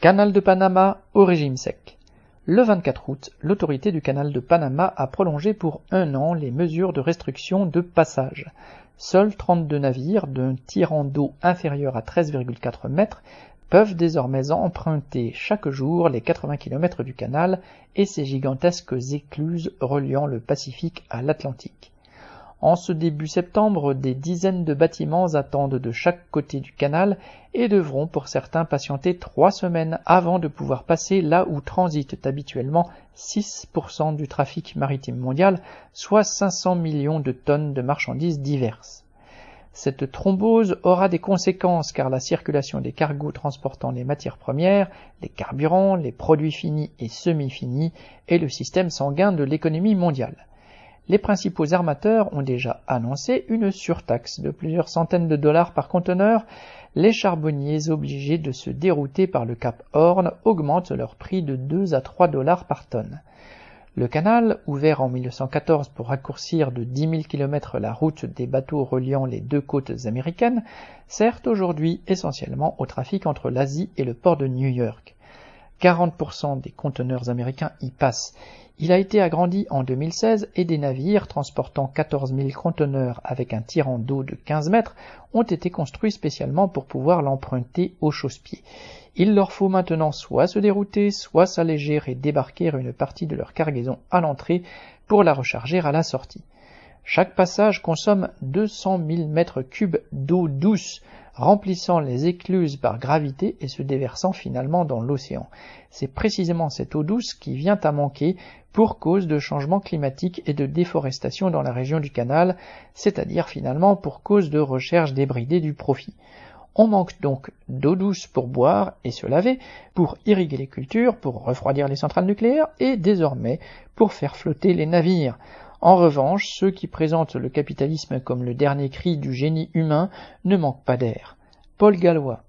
Canal de Panama au régime sec. Le 24 août, l'autorité du canal de Panama a prolongé pour un an les mesures de restriction de passage. Seuls 32 navires d'un tirant d'eau inférieur à 13,4 mètres peuvent désormais emprunter chaque jour les 80 km du canal et ses gigantesques écluses reliant le Pacifique à l'Atlantique. En ce début septembre, des dizaines de bâtiments attendent de chaque côté du canal et devront pour certains patienter trois semaines avant de pouvoir passer là où transitent habituellement 6% du trafic maritime mondial, soit 500 millions de tonnes de marchandises diverses. Cette thrombose aura des conséquences car la circulation des cargos transportant les matières premières, les carburants, les produits finis et semi-finis est le système sanguin de l'économie mondiale les principaux armateurs ont déjà annoncé une surtaxe de plusieurs centaines de dollars par conteneur, les charbonniers obligés de se dérouter par le cap Horn augmentent leur prix de 2 à 3 dollars par tonne. Le canal, ouvert en 1914 pour raccourcir de 10 000 km la route des bateaux reliant les deux côtes américaines, sert aujourd'hui essentiellement au trafic entre l'Asie et le port de New York. 40% des conteneurs américains y passent. Il a été agrandi en 2016 et des navires transportant 14 000 conteneurs avec un tirant d'eau de 15 mètres ont été construits spécialement pour pouvoir l'emprunter au chausse-pied. Il leur faut maintenant soit se dérouter, soit s'alléger et débarquer une partie de leur cargaison à l'entrée pour la recharger à la sortie. Chaque passage consomme 200 000 mètres cubes d'eau douce, remplissant les écluses par gravité et se déversant finalement dans l'océan. C'est précisément cette eau douce qui vient à manquer pour cause de changements climatiques et de déforestation dans la région du canal, c'est-à-dire finalement pour cause de recherche débridée du profit. On manque donc d'eau douce pour boire et se laver, pour irriguer les cultures, pour refroidir les centrales nucléaires et désormais pour faire flotter les navires. En revanche, ceux qui présentent le capitalisme comme le dernier cri du génie humain ne manquent pas d'air. Paul Gallois